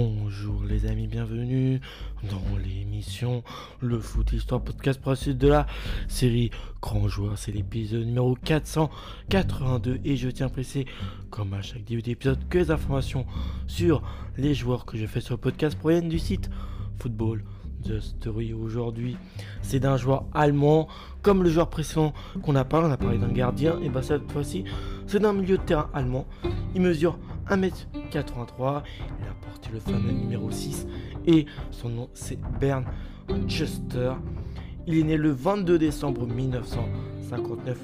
Bonjour les amis, bienvenue dans l'émission Le Foot Histoire Podcast suite de la série Grand Joueur. C'est l'épisode numéro 482 et je tiens à préciser, comme à chaque début d'épisode, que les informations sur les joueurs que je fais sur le podcast proviennent du site Football The Story aujourd'hui. C'est d'un joueur allemand, comme le joueur précédent qu'on a parlé, on a parlé d'un gardien, et bah cette fois-ci, c'est d'un milieu de terrain allemand. Il mesure 1m83, il a porté le fameux numéro 6, et son nom c'est Bern Chester. Il est né le 22 décembre 1959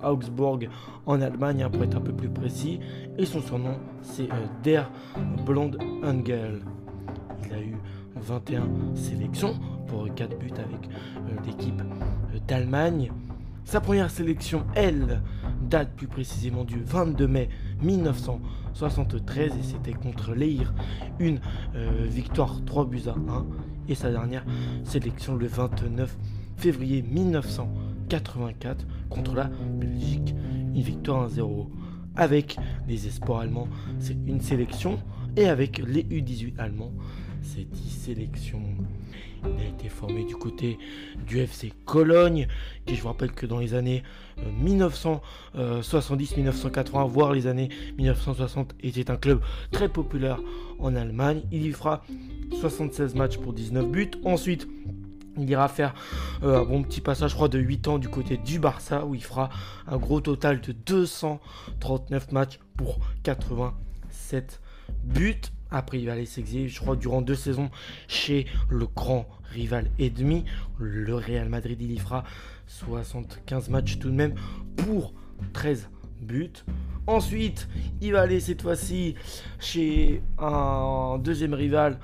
à Augsburg en Allemagne, hein, pour être un peu plus précis, et son surnom c'est euh, Der Blond Angel. Il a eu 21 sélections pour 4 buts avec euh, l'équipe euh, d'Allemagne. Sa première sélection, elle, date plus précisément du 22 mai 1973 et c'était contre l'Eir. Une euh, victoire 3 buts à 1. Et sa dernière sélection le 29 février 1984 contre la Belgique. Une victoire 1-0. Avec les espoirs allemands, c'est une sélection. Et avec les U18 allemands, c'est 10 sélections. Il a été formé du côté du FC Cologne, qui je vous rappelle que dans les années 1970-1980, euh, voire les années 1960, était un club très populaire en Allemagne. Il y fera 76 matchs pour 19 buts. Ensuite, il ira faire euh, un bon petit passage, je crois, de 8 ans du côté du Barça, où il fera un gros total de 239 matchs pour 87 buts. Après, il va aller s'exiler, je crois, durant deux saisons chez le grand rival ennemi, le Real Madrid. Il y fera 75 matchs tout de même pour 13 buts. Ensuite, il va aller cette fois-ci chez un deuxième rival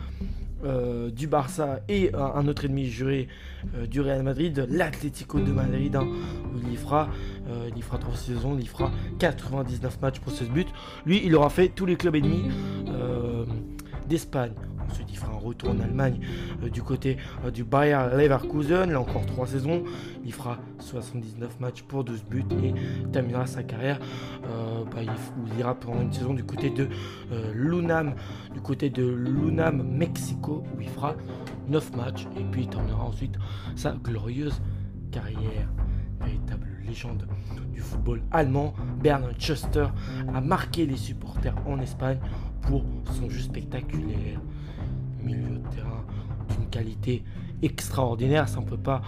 euh, du Barça et un autre ennemi juré euh, du Real Madrid, l'Atlético de Madrid, hein, où il y fera, euh, il y fera 3 saisons, il y fera 99 matchs pour 16 buts. Lui, il aura fait tous les clubs ennemis d'Espagne. Ensuite, il fera un retour en Allemagne euh, du côté euh, du Bayer Leverkusen. Là encore 3 saisons. Il fera 79 matchs pour 12 buts et terminera sa carrière. Euh, bah, il, ira pendant une saison du côté de Lunam, du côté de Lunam, Mexico, où il fera 9 matchs. Et puis il terminera ensuite sa glorieuse carrière. Véritable légende du football allemand, Bernard Schuster a marqué les supporters en Espagne pour son jeu spectaculaire. Milieu de terrain d'une qualité extraordinaire, ça on peut pas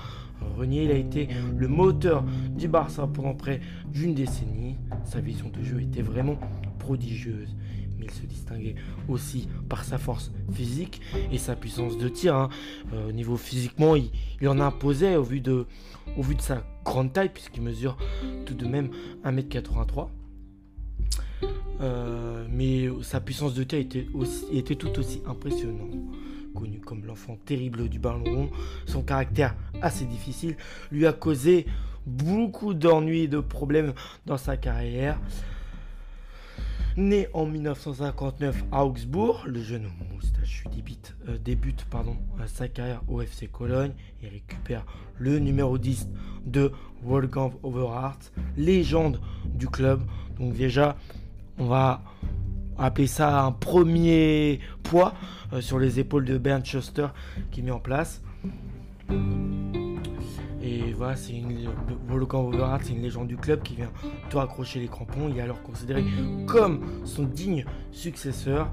renier. Il a été le moteur du Barça pendant près d'une décennie. Sa vision de jeu était vraiment prodigieuse. Mais il se distinguait aussi par sa force physique et sa puissance de tir. Hein. Euh, au niveau physiquement, il, il, en imposait au vu, de, au vu de sa grande taille, puisqu'il mesure tout de même 1m83. Euh, mais sa puissance de tir était, tout aussi impressionnante. Connu comme l'enfant terrible du ballon rond, son caractère assez difficile lui a causé beaucoup d'ennuis et de problèmes dans sa carrière. Né en 1959 à Augsbourg, le jeune moustachu débute, euh, débute pardon, sa carrière au FC Cologne et récupère le numéro 10 de Wolfgang Overhart, légende du club. Donc déjà, on va appeler ça un premier poids euh, sur les épaules de Bernd Schuster qui met en place. Et voilà, c'est une c'est une légende du club qui vient tout accrocher les crampons. Il est alors considéré comme son digne successeur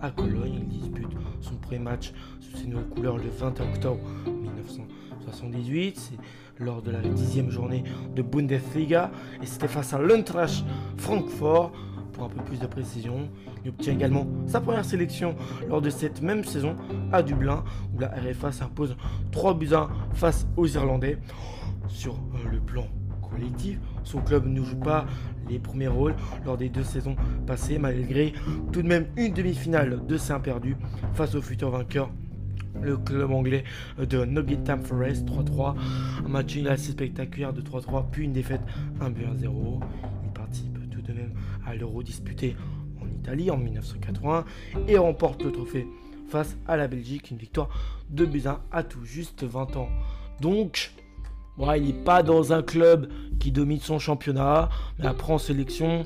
à Cologne. Il dispute son premier match sous ses nouvelles couleurs le 20 octobre 1978. C'est lors de la dixième journée de Bundesliga et c'était face à l'Eintracht Francfort pour un peu plus de précision. Il obtient également sa première sélection lors de cette même saison à Dublin, où la RFA s'impose 3 buts 1 face aux Irlandais. Sur euh, le plan collectif, son club ne joue pas les premiers rôles lors des deux saisons passées, malgré tout de même une demi-finale de Saint perdu face au futur vainqueur le club anglais de Nottingham Forest 3-3. Un match assez spectaculaire de 3-3, puis une défaite 1 but 0 de même à l'Euro disputé en Italie en 1980 et remporte le trophée face à la Belgique, une victoire de buts à tout juste 20 ans. Donc, il n'est pas dans un club qui domine son championnat, mais après en sélection,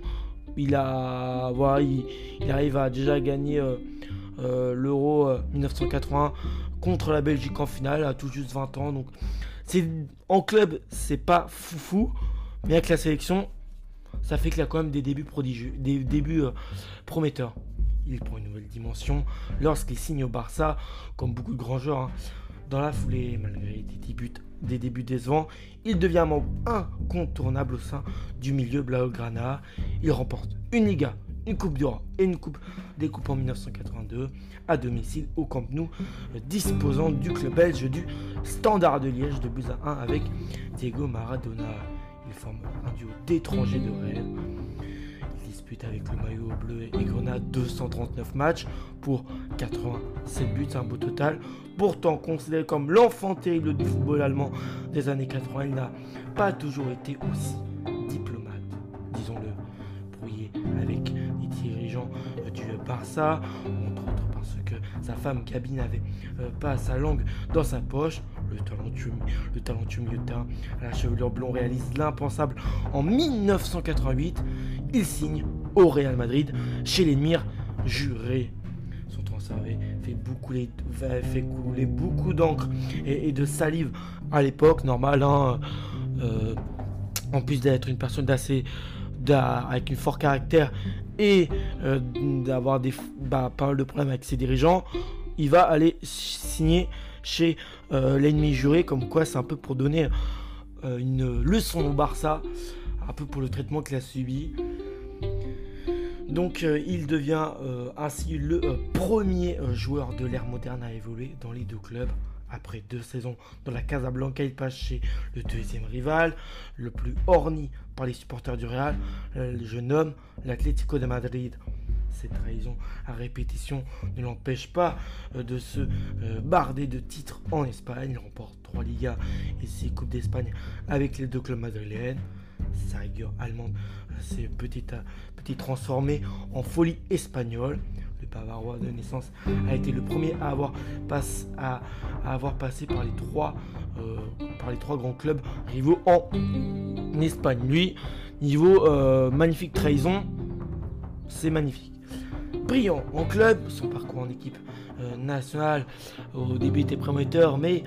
il, a, il, arrive à déjà gagner euh, l'Euro 1980 contre la Belgique en finale à tout juste 20 ans. Donc en club, c'est pas foufou, mais avec la sélection, ça fait qu'il a quand même des débuts prodigieux, des débuts prometteurs il prend une nouvelle dimension lorsqu'il signe au Barça, comme beaucoup de grands joueurs. Hein. Dans la foulée, malgré des débuts, des décevants, il devient un membre incontournable au sein du milieu Blaugrana. Il remporte une Liga, une Coupe d'Europe et une Coupe des Coupes en 1982 à domicile au Camp Nou, disposant du club belge du Standard de Liège de buts à 1 avec Diego Maradona. Il forme un duo d'étrangers de rêve avec le maillot bleu et grenade 239 matchs pour 87 buts, un beau total. Pourtant considéré comme l'enfant terrible du football allemand des années 80, il n'a pas toujours été aussi diplomate, disons-le, brouillé avec les dirigeants du Barça, entre autres parce que sa femme Gabi n'avait euh, pas sa langue dans sa poche. Le talentueux, le talentueux à la chevelure blonde réalise l'impensable en 1988. Il signe au Real Madrid chez l'émir juré. Son transfert fait, fait couler beaucoup d'encre et, de salive à l'époque, normal. Hein, euh, en plus d'être une personne d'assez avec une fort caractère et euh, d'avoir des bah, pas mal de problèmes avec ses dirigeants, il va aller signer chez euh, l'ennemi juré, comme quoi c'est un peu pour donner une leçon au Barça, un peu pour le traitement qu'il a subi. Donc euh, il devient euh, ainsi le euh, premier joueur de l'ère moderne à évoluer dans les deux clubs. Après deux saisons dans la Casablanca, il passe chez le deuxième rival, le plus orni par les supporters du Real, le jeune homme, l'Atlético de Madrid. Cette trahison à répétition ne l'empêche pas de se barder de titres en Espagne. Il remporte trois Ligas et six Coupes d'Espagne avec les deux clubs madrilènes sa rigueur allemande s'est petit à petit transformée en folie espagnole. Le Bavarois de naissance a été le premier à avoir, à, avoir passé par les, trois, euh, grands clubs rivaux en Espagne. Lui, niveau euh, magnifique trahison, c'est magnifique. Brillant en club, son parcours en équipe euh, nationale au début était prometteur, mais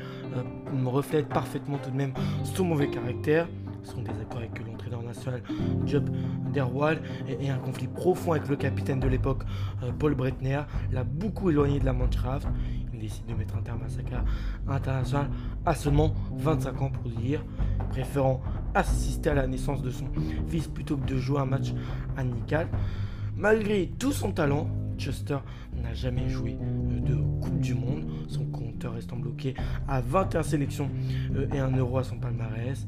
reflète parfaitement tout de même son mauvais caractère son désaccord avec l'entraîneur national Job Derwal et, un conflit profond avec le capitaine de l'époque euh, Paul Bretner l'a beaucoup éloigné de la Mannschaft. Il décide de mettre un terme à sa carrière internationale à seulement 25 ans pour dire, préférant assister à la naissance de son fils plutôt que de jouer un match amical. Malgré tout son talent, Chester n'a jamais joué euh, de Coupe du Monde, son compteur restant bloqué à 21 sélections euh, et un euro à son palmarès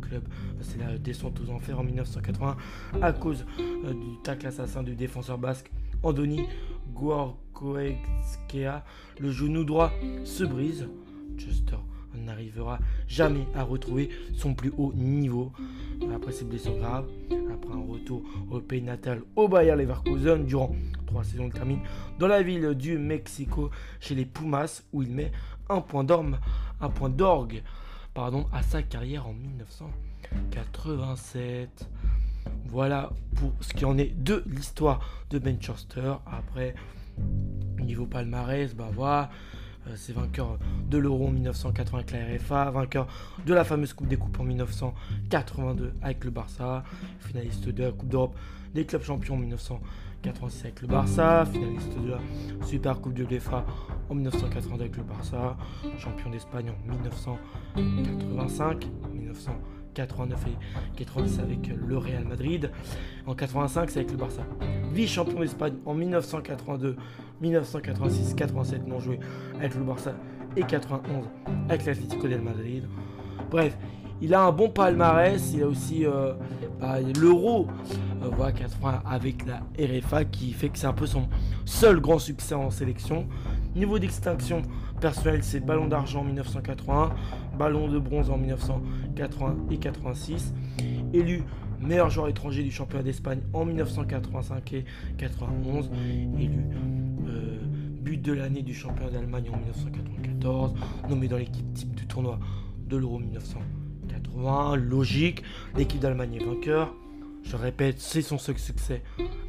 club. C'est la descente aux enfers en 1980 à cause euh, du tacle assassin du défenseur basque Andoni Gorkoetskea. Le genou droit se brise. Chester n'arrivera jamais à retrouver son plus haut niveau après ses blessures graves. Après un retour au pays natal au Bayer Leverkusen durant trois saisons, il termine dans la ville du Mexico chez les Pumas où il met un point d'orgue, à sa carrière en 1987. Voilà pour ce qui en est de l'histoire de Manchester. Après, niveau palmarès, bah voilà. Euh, c'est vainqueur de l'Euro en 1980 avec la RFA, vainqueur de la fameuse Coupe des Coupes en 1982 avec le Barça, finaliste de la Coupe d'Europe des clubs champions en 1986 avec le Barça, finaliste de la Super Coupe de l'UEFA en 1982 avec le Barça, champion d'Espagne en 1985, 1989 et 90 avec le Real Madrid. En 85, c'est avec le Barça. Vice-champion d'Espagne en 1982, 1986, 87 non joué avec le Barça et 91 avec l'Atlético del Madrid. Bref, il a un bon palmarès, il a aussi euh, bah, l'Euro euh, 80 avec la RFA qui fait que c'est un peu son seul grand succès en sélection. Niveau d'extinction personnelle, c'est ballon d'argent en 1981, ballon de bronze en 1980 et 86. Élu meilleur joueur étranger du championnat d'Espagne en 1985 et 91. Élu euh, but de l'année du championnat d'Allemagne en 1994. Nommé dans l'équipe type du tournoi de l'Euro 1980 logique. L'équipe d'Allemagne est vainqueur. Je répète, c'est son seul succès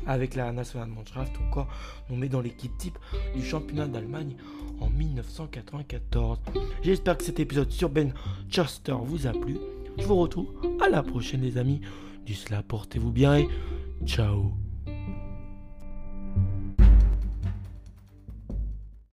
avec la nationale Mannschaft, encore nommé dans l'équipe type du championnat d'Allemagne en 1994. J'espère que cet épisode sur Ben Chester vous a plu. Je vous retrouve à la prochaine les amis. Du cela, portez-vous bien et ciao